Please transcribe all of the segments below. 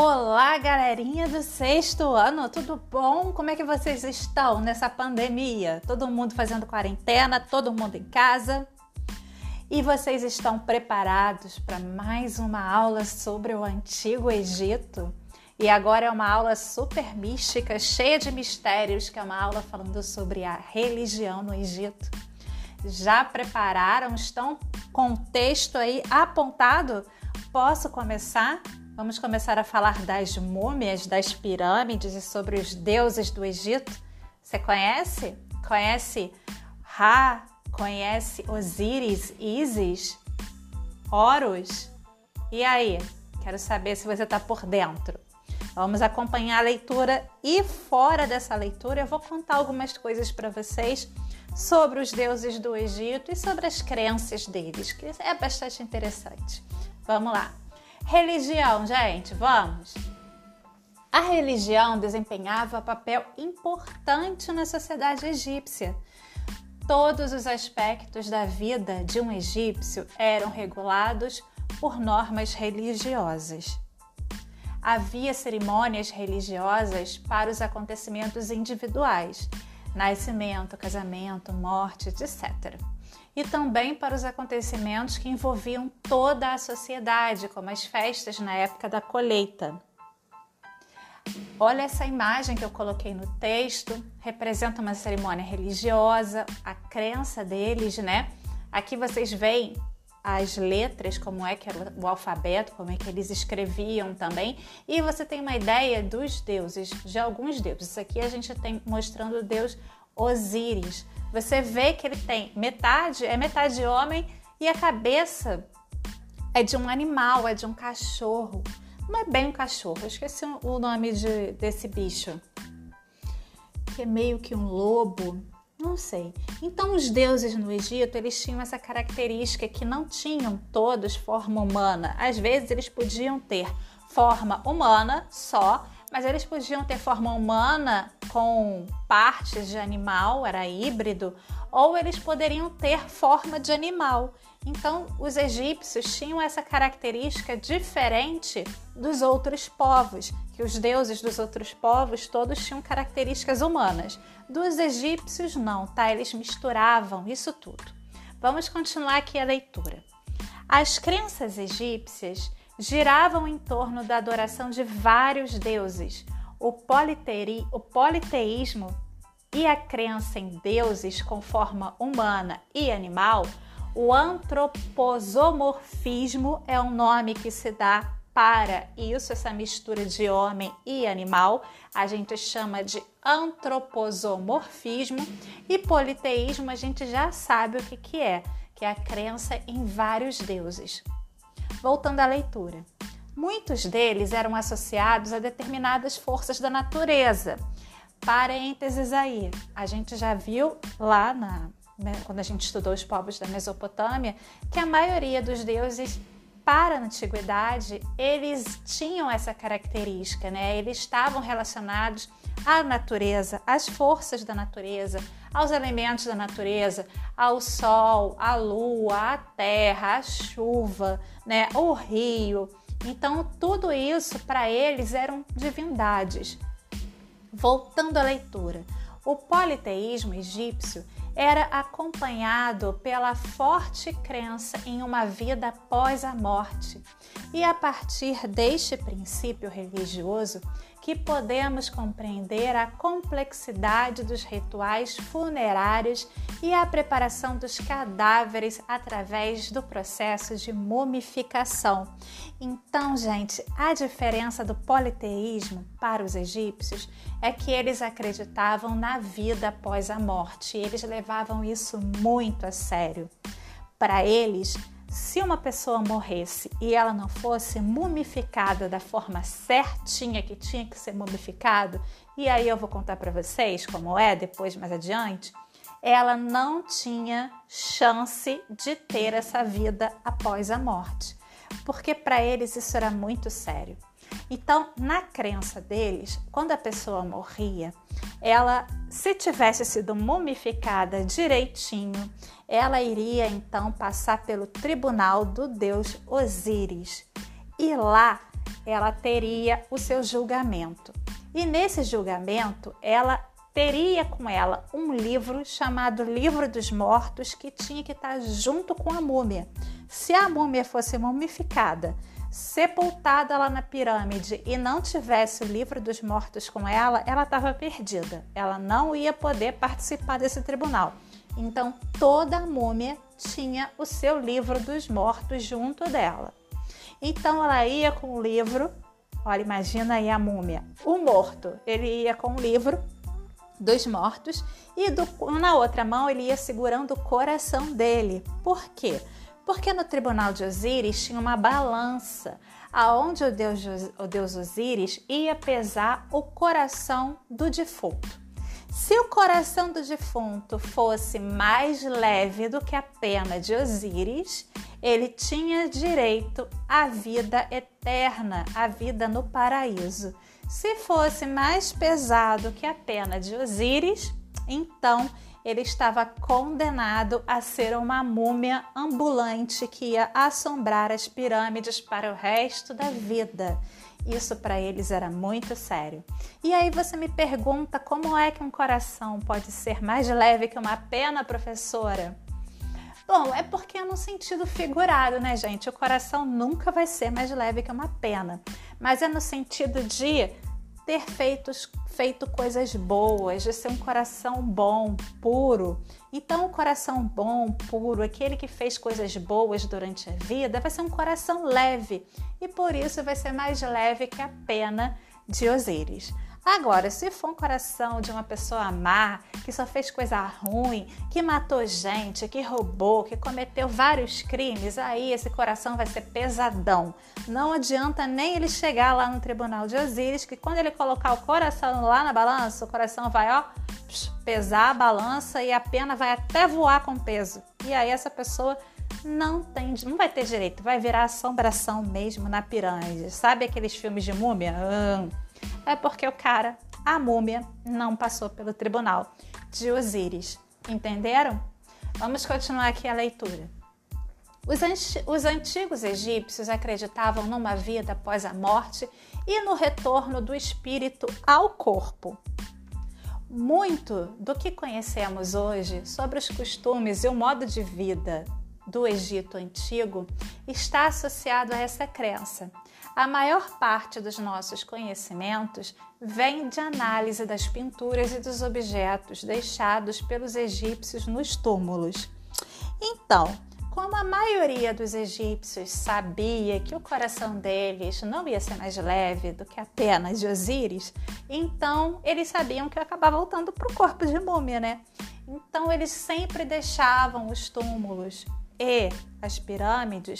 Olá, galerinha do sexto ano, tudo bom? Como é que vocês estão nessa pandemia? Todo mundo fazendo quarentena, todo mundo em casa? E vocês estão preparados para mais uma aula sobre o Antigo Egito? E agora é uma aula super mística, cheia de mistérios, que é uma aula falando sobre a religião no Egito. Já prepararam? Estão com o texto aí apontado? Posso começar? Vamos começar a falar das múmias, das pirâmides e sobre os deuses do Egito. Você conhece? Conhece Ra? Conhece Osíris, Isis, Horus? E aí? Quero saber se você está por dentro. Vamos acompanhar a leitura e fora dessa leitura eu vou contar algumas coisas para vocês sobre os deuses do Egito e sobre as crenças deles, que é bastante interessante. Vamos lá. Religião, gente, vamos! A religião desempenhava papel importante na sociedade egípcia. Todos os aspectos da vida de um egípcio eram regulados por normas religiosas. Havia cerimônias religiosas para os acontecimentos individuais, nascimento, casamento, morte, etc e também para os acontecimentos que envolviam toda a sociedade, como as festas na época da colheita. Olha essa imagem que eu coloquei no texto, representa uma cerimônia religiosa, a crença deles, né? Aqui vocês veem as letras, como é que era o alfabeto, como é que eles escreviam também, e você tem uma ideia dos deuses, de alguns deuses. Aqui a gente tem mostrando o deus Osíris, você vê que ele tem metade, é metade homem e a cabeça é de um animal, é de um cachorro. Não é bem um cachorro, eu esqueci o nome de, desse bicho. Que é meio que um lobo, não sei. Então os deuses no Egito, eles tinham essa característica que não tinham todos forma humana. Às vezes eles podiam ter forma humana só, mas eles podiam ter forma humana com partes de animal, era híbrido, ou eles poderiam ter forma de animal. Então, os egípcios tinham essa característica diferente dos outros povos, que os deuses dos outros povos todos tinham características humanas. Dos egípcios, não, tá? Eles misturavam isso tudo. Vamos continuar aqui a leitura. As crenças egípcias giravam em torno da adoração de vários deuses. O, politeri, o politeísmo e a crença em deuses com forma humana e animal, o antroposomorfismo é um nome que se dá para isso, essa mistura de homem e animal, a gente chama de antroposomorfismo, e politeísmo a gente já sabe o que, que é, que é a crença em vários deuses. Voltando à leitura. Muitos deles eram associados a determinadas forças da natureza. Parênteses aí, a gente já viu lá na, né, quando a gente estudou os povos da Mesopotâmia que a maioria dos deuses para a antiguidade eles tinham essa característica, né? Eles estavam relacionados à natureza, às forças da natureza, aos elementos da natureza, ao sol, à lua, à terra, à chuva, né, o rio. Então, tudo isso para eles eram divindades. Voltando à leitura, o politeísmo egípcio era acompanhado pela forte crença em uma vida após a morte. E a partir deste princípio religioso, que podemos compreender a complexidade dos rituais funerários e a preparação dos cadáveres através do processo de mumificação. Então, gente, a diferença do politeísmo para os egípcios é que eles acreditavam na vida após a morte, eles levavam isso muito a sério. Para eles, se uma pessoa morresse e ela não fosse mumificada da forma certinha que tinha que ser mumificado, e aí eu vou contar para vocês como é depois mais adiante, ela não tinha chance de ter essa vida após a morte, porque para eles isso era muito sério. Então, na crença deles, quando a pessoa morria, ela, se tivesse sido mumificada direitinho, ela iria então passar pelo tribunal do deus Osíris. E lá ela teria o seu julgamento. E nesse julgamento, ela teria com ela um livro chamado Livro dos Mortos que tinha que estar junto com a múmia. Se a múmia fosse mumificada, sepultada lá na pirâmide e não tivesse o livro dos mortos com ela, ela estava perdida. Ela não ia poder participar desse tribunal. Então, toda a múmia tinha o seu livro dos mortos junto dela. Então, ela ia com o livro. Olha, imagina aí a múmia. O morto, ele ia com o livro dos mortos e do, na outra mão ele ia segurando o coração dele. Por quê? No tribunal de Osíris tinha uma balança aonde o deus, o deus Osíris ia pesar o coração do defunto. Se o coração do defunto fosse mais leve do que a pena de Osíris, ele tinha direito à vida eterna, à vida no paraíso. Se fosse mais pesado que a pena de Osíris, então ele estava condenado a ser uma múmia ambulante que ia assombrar as pirâmides para o resto da vida. Isso para eles era muito sério. E aí você me pergunta como é que um coração pode ser mais leve que uma pena, professora? Bom, é porque é no sentido figurado, né, gente? O coração nunca vai ser mais leve que uma pena, mas é no sentido de ter feito, feito coisas boas, de ser um coração bom, puro. Então, o coração bom, puro, aquele que fez coisas boas durante a vida, vai ser um coração leve e por isso vai ser mais leve que a pena de Osíris. Agora, se for um coração de uma pessoa má, que só fez coisa ruim, que matou gente, que roubou, que cometeu vários crimes, aí esse coração vai ser pesadão. Não adianta nem ele chegar lá no tribunal de Osíris, que quando ele colocar o coração lá na balança, o coração vai, ó, pesar a balança e a pena vai até voar com peso. E aí essa pessoa não tem, não vai ter direito, vai virar assombração mesmo na pirâmide. Sabe aqueles filmes de múmia? Hum é porque o cara, a múmia, não passou pelo tribunal de Osíris. Entenderam? Vamos continuar aqui a leitura. Os, os antigos egípcios acreditavam numa vida após a morte e no retorno do espírito ao corpo. Muito do que conhecemos hoje sobre os costumes e o modo de vida do Egito antigo está associado a essa crença. A maior parte dos nossos conhecimentos vem de análise das pinturas e dos objetos deixados pelos egípcios nos túmulos. Então, como a maioria dos egípcios sabia que o coração deles não ia ser mais leve do que a pena de Osíris, então eles sabiam que ia acabar voltando para o corpo de múmia, né? Então eles sempre deixavam os túmulos e as pirâmides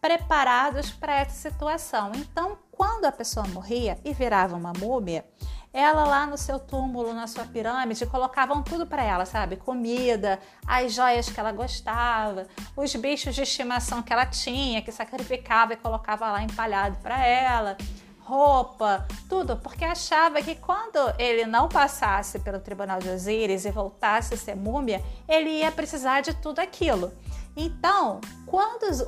preparados para essa situação. Então, quando a pessoa morria e virava uma múmia, ela lá no seu túmulo, na sua pirâmide, colocavam tudo para ela, sabe? Comida, as joias que ela gostava, os bichos de estimação que ela tinha, que sacrificava e colocava lá empalhado para ela, roupa, tudo, porque achava que quando ele não passasse pelo tribunal de Osíris e voltasse a ser múmia, ele ia precisar de tudo aquilo. Então, quando os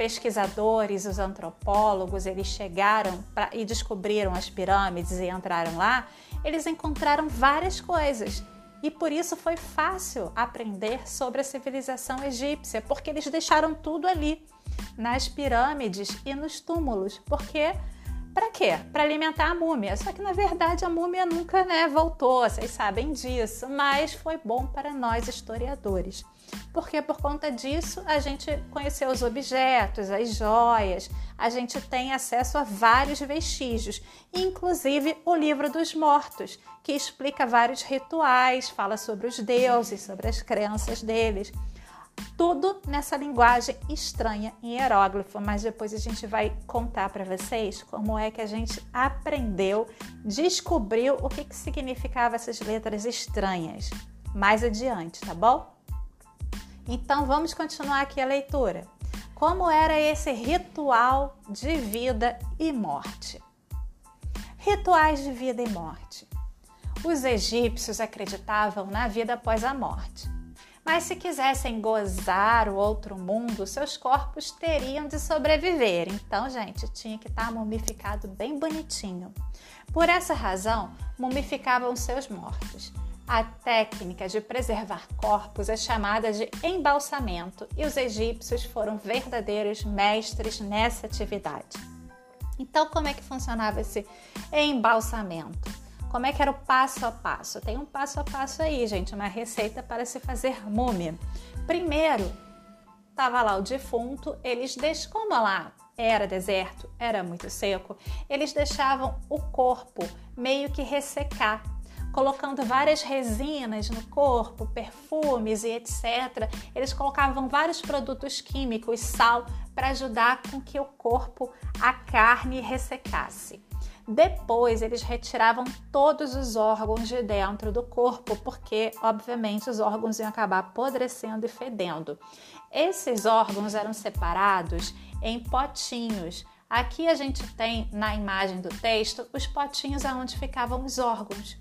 pesquisadores, os antropólogos, eles chegaram pra, e descobriram as pirâmides e entraram lá, eles encontraram várias coisas. E por isso foi fácil aprender sobre a civilização egípcia, porque eles deixaram tudo ali, nas pirâmides e nos túmulos. Porque para quê? Para alimentar a múmia. Só que na verdade a múmia nunca né, voltou, vocês sabem disso, mas foi bom para nós historiadores porque por conta disso a gente conheceu os objetos, as joias, a gente tem acesso a vários vestígios, inclusive o livro dos mortos, que explica vários rituais, fala sobre os deuses, sobre as crenças deles. Tudo nessa linguagem estranha em hieróglifo, mas depois a gente vai contar para vocês como é que a gente aprendeu, descobriu o que, que significava essas letras estranhas mais adiante, tá bom? Então vamos continuar aqui a leitura. Como era esse ritual de vida e morte? Rituais de vida e morte. Os egípcios acreditavam na vida após a morte, Mas se quisessem gozar o outro mundo, seus corpos teriam de sobreviver. Então, gente, tinha que estar mumificado bem bonitinho. Por essa razão, mumificavam seus mortos. A técnica de preservar corpos é chamada de embalsamento e os egípcios foram verdadeiros mestres nessa atividade. Então, como é que funcionava esse embalsamento? Como é que era o passo a passo? Tem um passo a passo aí, gente, uma receita para se fazer múmia. Primeiro, estava lá o defunto, eles deixam, lá era deserto, era muito seco, eles deixavam o corpo meio que ressecar colocando várias resinas no corpo, perfumes e etc. Eles colocavam vários produtos químicos, sal, para ajudar com que o corpo, a carne ressecasse. Depois, eles retiravam todos os órgãos de dentro do corpo, porque, obviamente, os órgãos iam acabar apodrecendo e fedendo. Esses órgãos eram separados em potinhos. Aqui a gente tem na imagem do texto os potinhos aonde ficavam os órgãos.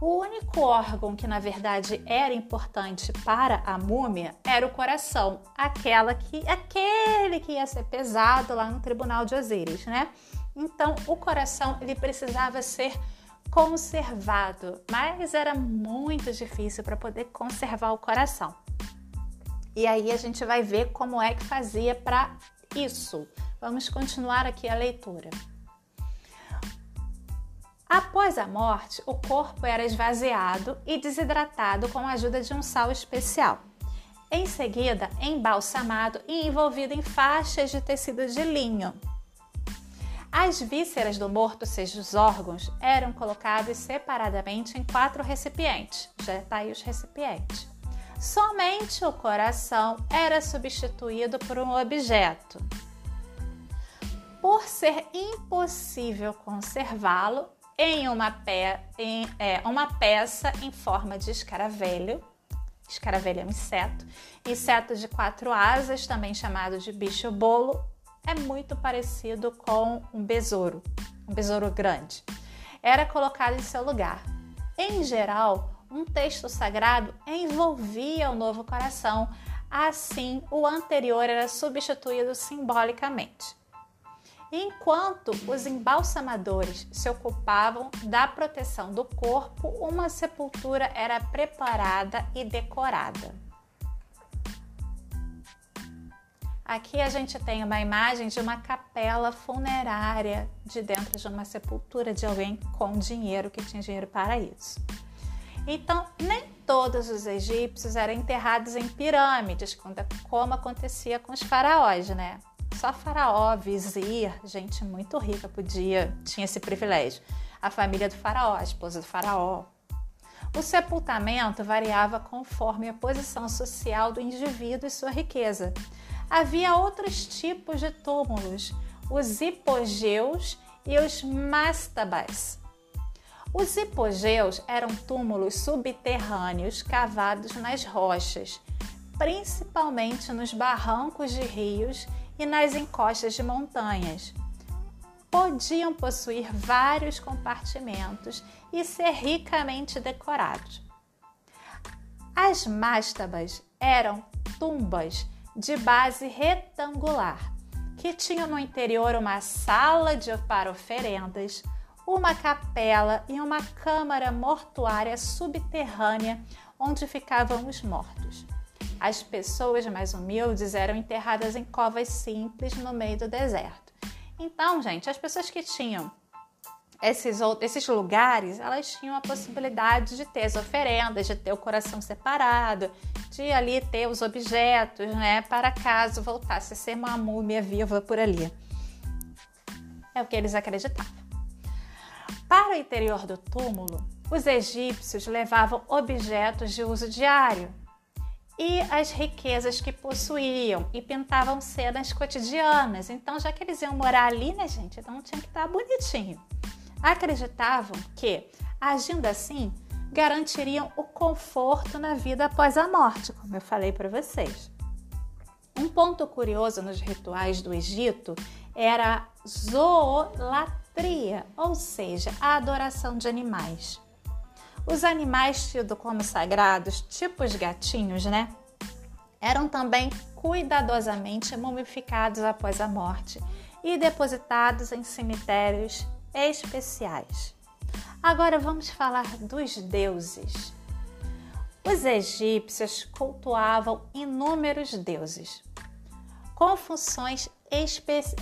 O único órgão que na verdade era importante para a múmia era o coração, aquela que aquele que ia ser pesado lá no tribunal de Osíris, né? Então, o coração ele precisava ser conservado, mas era muito difícil para poder conservar o coração. E aí a gente vai ver como é que fazia para isso. Vamos continuar aqui a leitura. Após a morte, o corpo era esvaziado e desidratado com a ajuda de um sal especial. Em seguida, embalsamado e envolvido em faixas de tecido de linho. As vísceras do morto, seja os órgãos, eram colocados separadamente em quatro recipientes. Já está aí os recipientes. Somente o coração era substituído por um objeto. Por ser impossível conservá-lo, em uma, pe em, é, uma peça em forma de escaravelho. Escaravelho é um inseto. Inseto de quatro asas, também chamado de bicho-bolo, é muito parecido com um besouro, um besouro grande. Era colocado em seu lugar. Em geral, um texto sagrado envolvia o novo coração, assim o anterior era substituído simbolicamente. Enquanto os embalsamadores se ocupavam da proteção do corpo, uma sepultura era preparada e decorada. Aqui a gente tem uma imagem de uma capela funerária de dentro de uma sepultura de alguém com dinheiro que tinha dinheiro para isso. Então, nem todos os egípcios eram enterrados em pirâmides, como acontecia com os faraós, né? Só faraó, vizir, gente muito rica podia, tinha esse privilégio. A família do faraó, a esposa do faraó. O sepultamento variava conforme a posição social do indivíduo e sua riqueza. Havia outros tipos de túmulos, os hipogeus e os mastabas. Os hipogeus eram túmulos subterrâneos cavados nas rochas, principalmente nos barrancos de rios e nas encostas de montanhas. Podiam possuir vários compartimentos e ser ricamente decorados. As mastabas eram tumbas de base retangular, que tinham no interior uma sala de, para oferendas, uma capela e uma câmara mortuária subterrânea onde ficavam os mortos. As pessoas mais humildes eram enterradas em covas simples no meio do deserto. Então, gente, as pessoas que tinham esses, esses lugares, elas tinham a possibilidade de ter as oferendas, de ter o coração separado, de ali ter os objetos, né, para caso voltasse a ser uma múmia viva por ali. É o que eles acreditavam. Para o interior do túmulo, os egípcios levavam objetos de uso diário, e as riquezas que possuíam e pintavam cenas cotidianas. Então, já que eles iam morar ali, né, gente? Então tinha que estar bonitinho. Acreditavam que, agindo assim, garantiriam o conforto na vida após a morte, como eu falei para vocês. Um ponto curioso nos rituais do Egito era a zoolatria, ou seja, a adoração de animais. Os animais tidos como sagrados, tipo os gatinhos, né? eram também cuidadosamente mumificados após a morte e depositados em cemitérios especiais. Agora vamos falar dos deuses. Os egípcios cultuavam inúmeros deuses, com funções,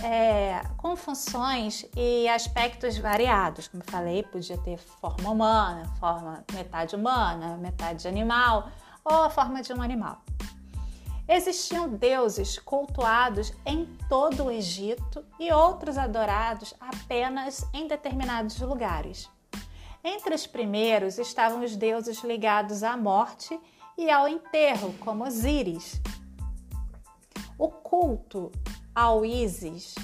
é, com funções e aspectos variados. Como falei, podia ter forma humana, forma metade humana, metade animal ou a forma de um animal. Existiam deuses cultuados em todo o Egito e outros adorados apenas em determinados lugares. Entre os primeiros estavam os deuses ligados à morte e ao enterro, como Osíris. O culto ao Ísis,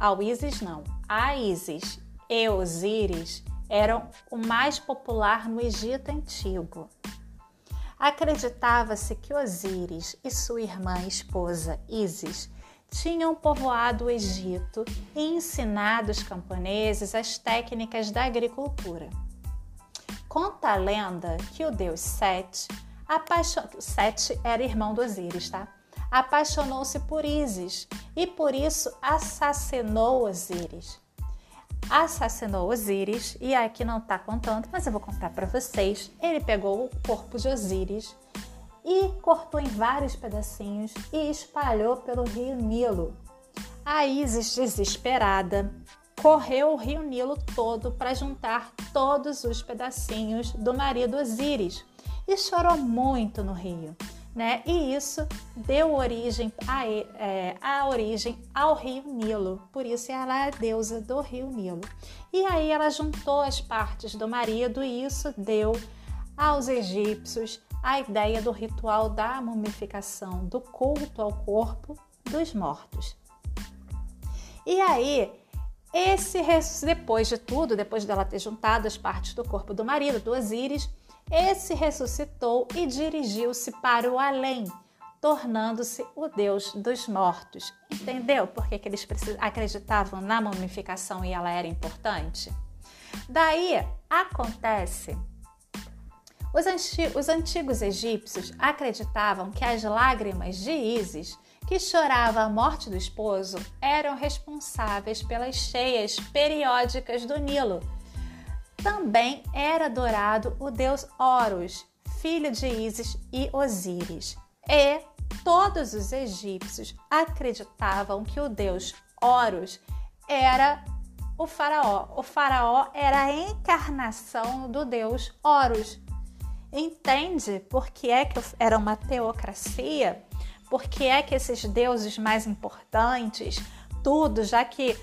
ao Ísis não, a Ísis e Osíris eram o mais popular no Egito antigo. Acreditava-se que Osíris e sua irmã esposa Ísis tinham povoado o Egito e ensinado os camponeses as técnicas da agricultura. Conta a lenda que o deus Sete, apaixon... Sete era irmão do Osíris, tá? Apaixonou-se por Ísis e por isso assassinou Osíris assassinou Osíris e aqui não está contando, mas eu vou contar para vocês. Ele pegou o corpo de Osíris e cortou em vários pedacinhos e espalhou pelo rio Nilo. A Isis, desesperada, correu o rio Nilo todo para juntar todos os pedacinhos do marido Osíris e chorou muito no rio né? E isso deu origem a, é, a origem ao rio Nilo, por isso ela é a deusa do rio Nilo. E aí ela juntou as partes do marido e isso deu aos egípcios a ideia do ritual da mumificação, do culto ao corpo dos mortos. E aí, esse depois de tudo, depois dela ter juntado as partes do corpo do marido, do Osíris, esse ressuscitou e dirigiu-se para o além, tornando-se o Deus dos mortos. Entendeu por que, eles acreditavam na mumificação e ela era importante? Daí acontece. Os, antigos, os antigos egípcios acreditavam que as lágrimas de Ísis, que chorava a morte do esposo, eram responsáveis pelas cheias periódicas do Nilo também era adorado o deus Horus, filho de Ísis e Osíris. E todos os egípcios acreditavam que o deus Horus era o faraó. O faraó era a encarnação do deus Horus. Entende por que é que era uma teocracia? Por que é que esses deuses mais importantes, tudo, já que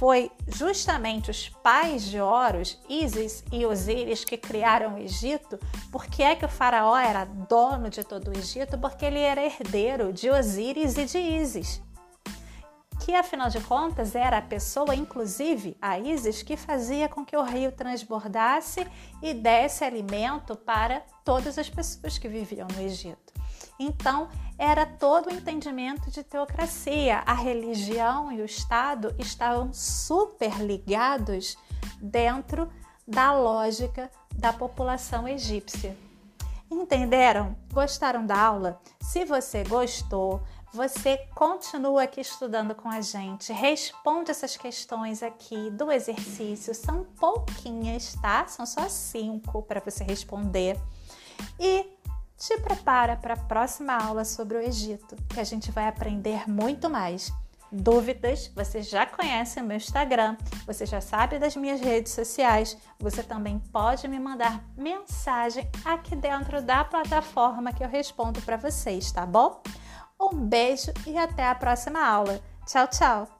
foi justamente os pais de Horus, Ísis e Osíris, que criaram o Egito. Por que é que o faraó era dono de todo o Egito? Porque ele era herdeiro de Osíris e de Ísis. Que afinal de contas era a pessoa, inclusive a Ísis, que fazia com que o rio transbordasse e desse alimento para todas as pessoas que viviam no Egito. Então, era todo o entendimento de teocracia. A religião e o Estado estavam super ligados dentro da lógica da população egípcia. Entenderam? Gostaram da aula? Se você gostou, você continua aqui estudando com a gente, responde essas questões aqui do exercício, são pouquinhas, tá? São só cinco para você responder. E te prepara para a próxima aula sobre o Egito, que a gente vai aprender muito mais. Dúvidas? Você já conhece o meu Instagram, você já sabe das minhas redes sociais, você também pode me mandar mensagem aqui dentro da plataforma que eu respondo para vocês, tá bom? Um beijo e até a próxima aula. Tchau, tchau!